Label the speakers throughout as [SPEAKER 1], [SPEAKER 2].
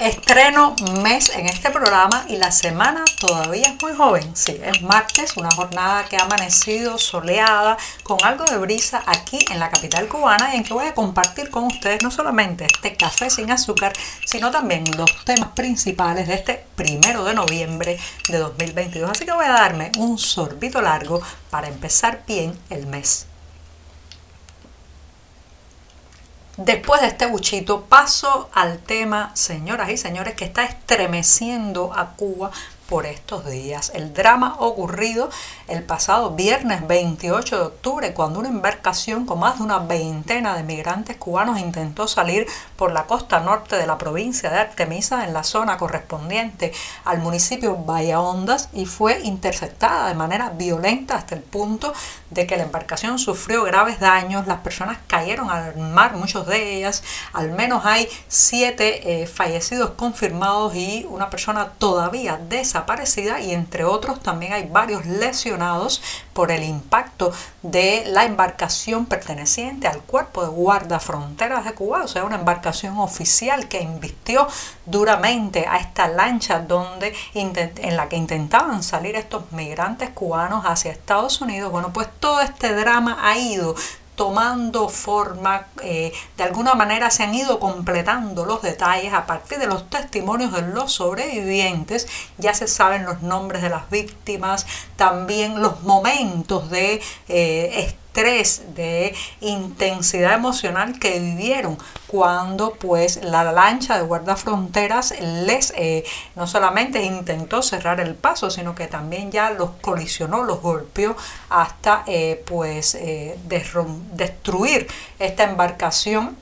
[SPEAKER 1] Estreno mes en este programa y la semana todavía es muy joven. Sí, es martes, una jornada que ha amanecido soleada con algo de brisa aquí en la capital cubana y en que voy a compartir con ustedes no solamente este café sin azúcar, sino también los temas principales de este primero de noviembre de 2022. Así que voy a darme un sorbito largo para empezar bien el mes. Después de este buchito, paso al tema, señoras y señores, que está estremeciendo a Cuba por estos días. El drama ocurrido el pasado viernes 28 de octubre, cuando una embarcación con más de una veintena de migrantes cubanos intentó salir por la costa norte de la provincia de Artemisa en la zona correspondiente al municipio Bahía y fue interceptada de manera violenta hasta el punto de que la embarcación sufrió graves daños, las personas cayeron al mar, muchos de ellas, al menos hay siete eh, fallecidos confirmados y una persona todavía desaparecida y entre otros también hay varios lesionados por el impacto de la embarcación perteneciente al cuerpo de guarda fronteras de Cuba, o sea, una embarcación oficial que invistió duramente a esta lancha donde en la que intentaban salir estos migrantes cubanos hacia Estados Unidos. Bueno, pues todo este drama ha ido tomando forma, eh, de alguna manera se han ido completando los detalles a partir de los testimonios de los sobrevivientes, ya se saben los nombres de las víctimas, también los momentos de eh, estrés, de intensidad emocional que vivieron cuando pues la lancha de guardafronteras les eh, no solamente intentó cerrar el paso, sino que también ya los colisionó, los golpeó hasta eh, pues eh, destruir esta embarcación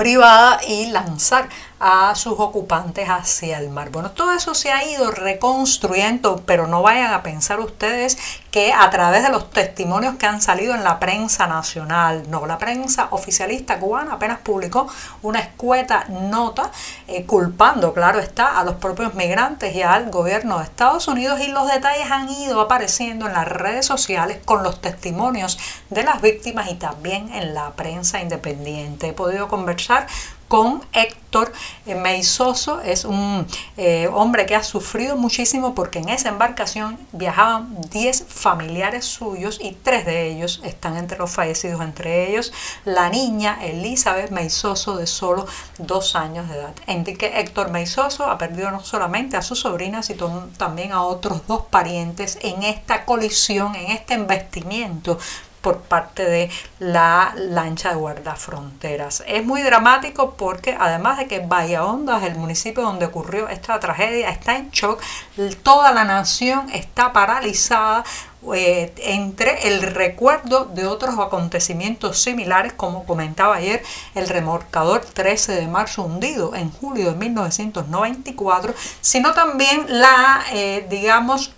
[SPEAKER 1] privada y lanzar a sus ocupantes hacia el mar. Bueno, todo eso se ha ido reconstruyendo, pero no vayan a pensar ustedes que a través de los testimonios que han salido en la prensa nacional, no, la prensa oficialista cubana apenas publicó una escueta nota eh, culpando, claro está, a los propios migrantes y al gobierno de Estados Unidos y los detalles han ido apareciendo en las redes sociales con los testimonios de las víctimas y también en la prensa independiente. He podido conversar con Héctor Meizoso. Es un eh, hombre que ha sufrido muchísimo porque en esa embarcación viajaban 10 familiares suyos y tres de ellos están entre los fallecidos, entre ellos la niña Elizabeth Meizoso de solo dos años de edad. Indique Héctor Meizoso ha perdido no solamente a su sobrina, sino también a otros dos parientes en esta colisión, en este investimiento por parte de la lancha de guardafronteras. Es muy dramático porque además de que Bahía Honda el municipio donde ocurrió esta tragedia, está en shock, toda la nación está paralizada eh, entre el recuerdo de otros acontecimientos similares, como comentaba ayer, el remorcador 13 de marzo hundido en julio de 1994, sino también la, eh, digamos,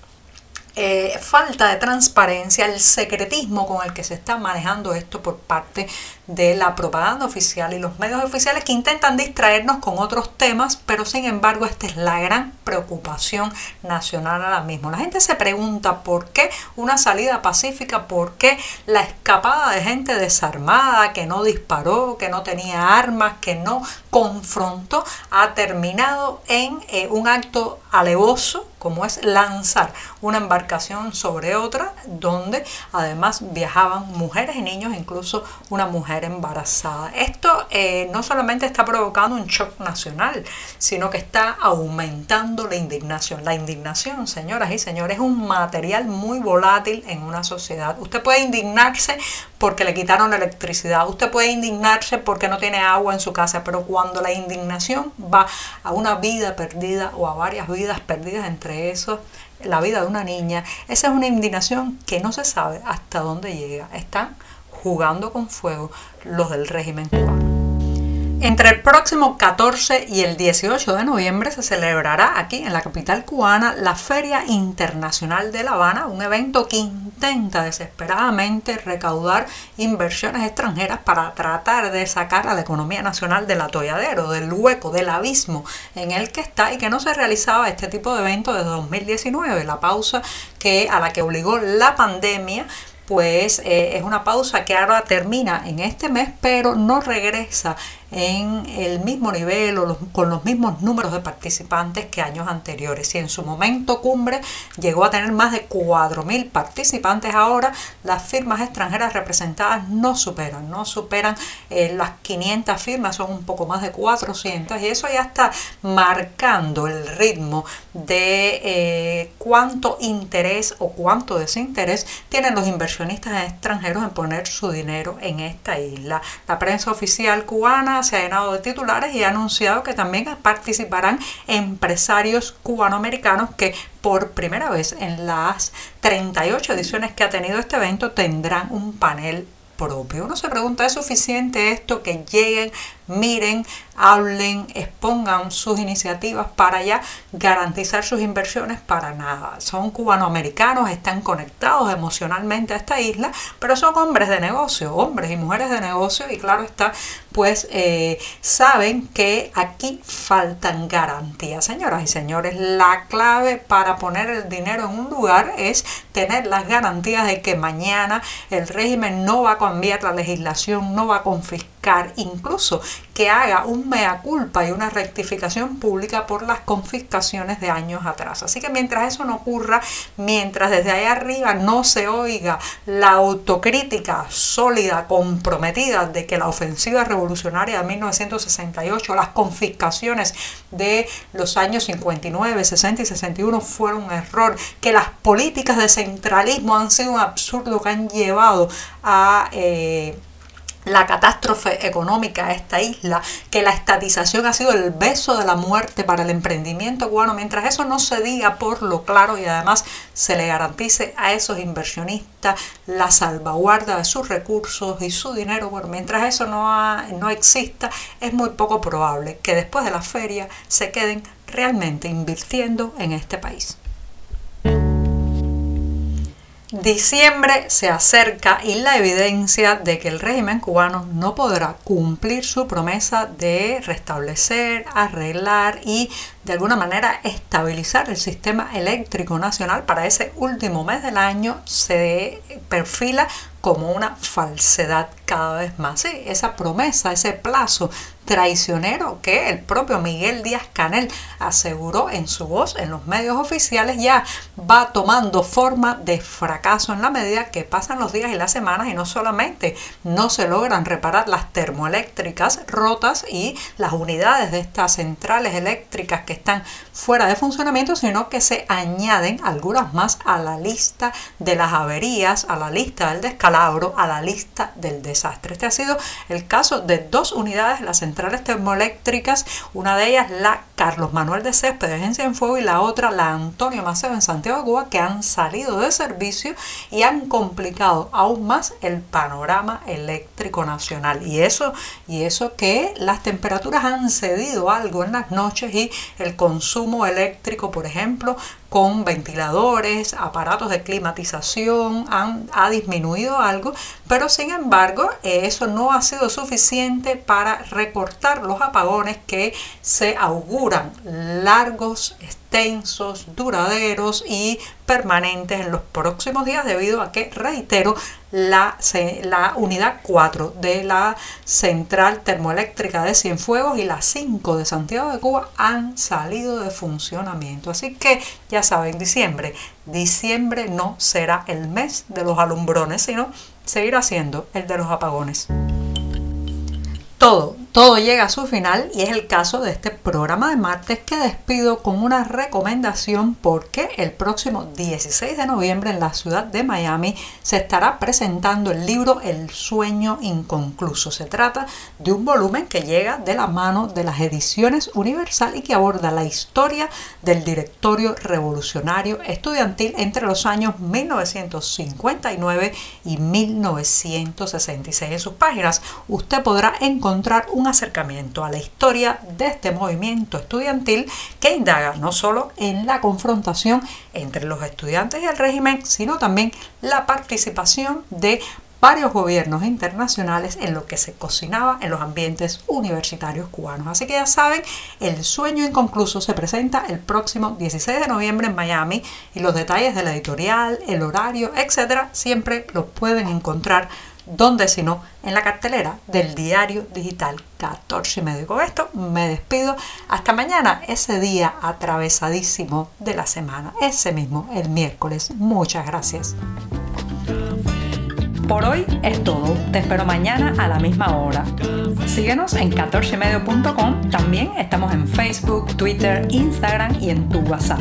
[SPEAKER 1] eh, falta de transparencia, el secretismo con el que se está manejando esto por parte de la propaganda oficial y los medios oficiales que intentan distraernos con otros temas, pero sin embargo esta es la gran preocupación nacional ahora mismo. La gente se pregunta por qué una salida pacífica, por qué la escapada de gente desarmada que no disparó, que no tenía armas, que no confrontó, ha terminado en eh, un acto alevoso como es lanzar una embarcación sobre otra, donde además viajaban mujeres y niños, incluso una mujer embarazada. Esto eh, no solamente está provocando un shock nacional, sino que está aumentando la indignación. La indignación, señoras y señores, es un material muy volátil en una sociedad. Usted puede indignarse porque le quitaron la electricidad, usted puede indignarse porque no tiene agua en su casa, pero cuando la indignación va a una vida perdida o a varias vidas perdidas entre eso, la vida de una niña, esa es una indignación que no se sabe hasta dónde llega. Están jugando con fuego los del régimen cubano. Entre el próximo 14 y el 18 de noviembre se celebrará aquí en la capital cubana la Feria Internacional de La Habana, un evento que intenta desesperadamente recaudar inversiones extranjeras para tratar de sacar a la economía nacional del atolladero, del hueco, del abismo en el que está y que no se realizaba este tipo de evento desde 2019, la pausa que a la que obligó la pandemia pues eh, es una pausa que ahora termina en este mes, pero no regresa en el mismo nivel o con los mismos números de participantes que años anteriores. Y en su momento cumbre llegó a tener más de 4.000 participantes, ahora las firmas extranjeras representadas no superan, no superan eh, las 500 firmas, son un poco más de 400 y eso ya está marcando el ritmo de eh, cuánto interés o cuánto desinterés tienen los inversionistas extranjeros en poner su dinero en esta isla. La prensa oficial cubana se ha llenado de titulares y ha anunciado que también participarán empresarios cubanoamericanos que por primera vez en las 38 ediciones que ha tenido este evento tendrán un panel propio. Uno se pregunta, ¿es suficiente esto que lleguen miren, hablen, expongan sus iniciativas para ya garantizar sus inversiones para nada. Son cubanoamericanos, están conectados emocionalmente a esta isla, pero son hombres de negocio, hombres y mujeres de negocio y claro está, pues eh, saben que aquí faltan garantías. Señoras y señores, la clave para poner el dinero en un lugar es tener las garantías de que mañana el régimen no va a cambiar la legislación, no va a confiscar incluso que haga un mea culpa y una rectificación pública por las confiscaciones de años atrás. Así que mientras eso no ocurra, mientras desde ahí arriba no se oiga la autocrítica sólida, comprometida de que la ofensiva revolucionaria de 1968, las confiscaciones de los años 59, 60 y 61 fueron un error, que las políticas de centralismo han sido un absurdo que han llevado a... Eh, la catástrofe económica a esta isla, que la estatización ha sido el beso de la muerte para el emprendimiento cubano, mientras eso no se diga por lo claro y además se le garantice a esos inversionistas la salvaguarda de sus recursos y su dinero, bueno, mientras eso no, no exista, es muy poco probable que después de la feria se queden realmente invirtiendo en este país. Diciembre se acerca y la evidencia de que el régimen cubano no podrá cumplir su promesa de restablecer, arreglar y de alguna manera estabilizar el sistema eléctrico nacional para ese último mes del año se perfila como una falsedad cada vez más. Esa promesa, ese plazo traicionero que el propio Miguel Díaz Canel aseguró en su voz en los medios oficiales ya va tomando forma de fracaso en la medida que pasan los días y las semanas y no solamente no se logran reparar las termoeléctricas rotas y las unidades de estas centrales eléctricas que están fuera de funcionamiento, sino que se añaden algunas más a la lista de las averías, a la lista del descalabro, a la lista del desastre. Este ha sido el caso de dos unidades de las centrales termoeléctricas, una de ellas la Carlos Manuel de Céspedes en Cienfuegos y la otra la Antonio Maceo en Santiago de Cuba, que han salido de servicio y han complicado aún más el panorama eléctrico nacional. Y eso, y eso que las temperaturas han cedido algo en las noches y el consumo eléctrico, por ejemplo, con ventiladores, aparatos de climatización, han, ha disminuido algo, pero sin embargo eso no ha sido suficiente para recortar los apagones que se auguran largos, extensos, duraderos y permanentes en los próximos días debido a que, reitero, la, la unidad 4 de la central termoeléctrica de Cienfuegos y la 5 de Santiago de Cuba han salido de funcionamiento. Así que ya saben, diciembre, diciembre no será el mes de los alumbrones, sino seguirá siendo el de los apagones. Todo, todo llega a su final y es el caso de este programa de martes que despido con una recomendación porque el próximo 16 de noviembre en la ciudad de Miami se estará presentando el libro El sueño inconcluso. Se trata de un volumen que llega de la mano de las ediciones Universal y que aborda la historia del directorio revolucionario estudiantil entre los años 1959 y 1966. En sus páginas usted podrá encontrar un un acercamiento a la historia de este movimiento estudiantil que indaga no solo en la confrontación entre los estudiantes y el régimen, sino también la participación de varios gobiernos internacionales en lo que se cocinaba en los ambientes universitarios cubanos. Así que ya saben, el sueño inconcluso se presenta el próximo 16 de noviembre en Miami y los detalles de la editorial, el horario, etcétera, siempre los pueden encontrar donde sino en la cartelera del diario digital 14 y medio. Con esto me despido. Hasta mañana, ese día atravesadísimo de la semana, ese mismo, el miércoles. Muchas gracias. Por hoy es todo. Te espero mañana a la misma hora. Síguenos en 14medio.com. También estamos en Facebook, Twitter, Instagram y en tu WhatsApp.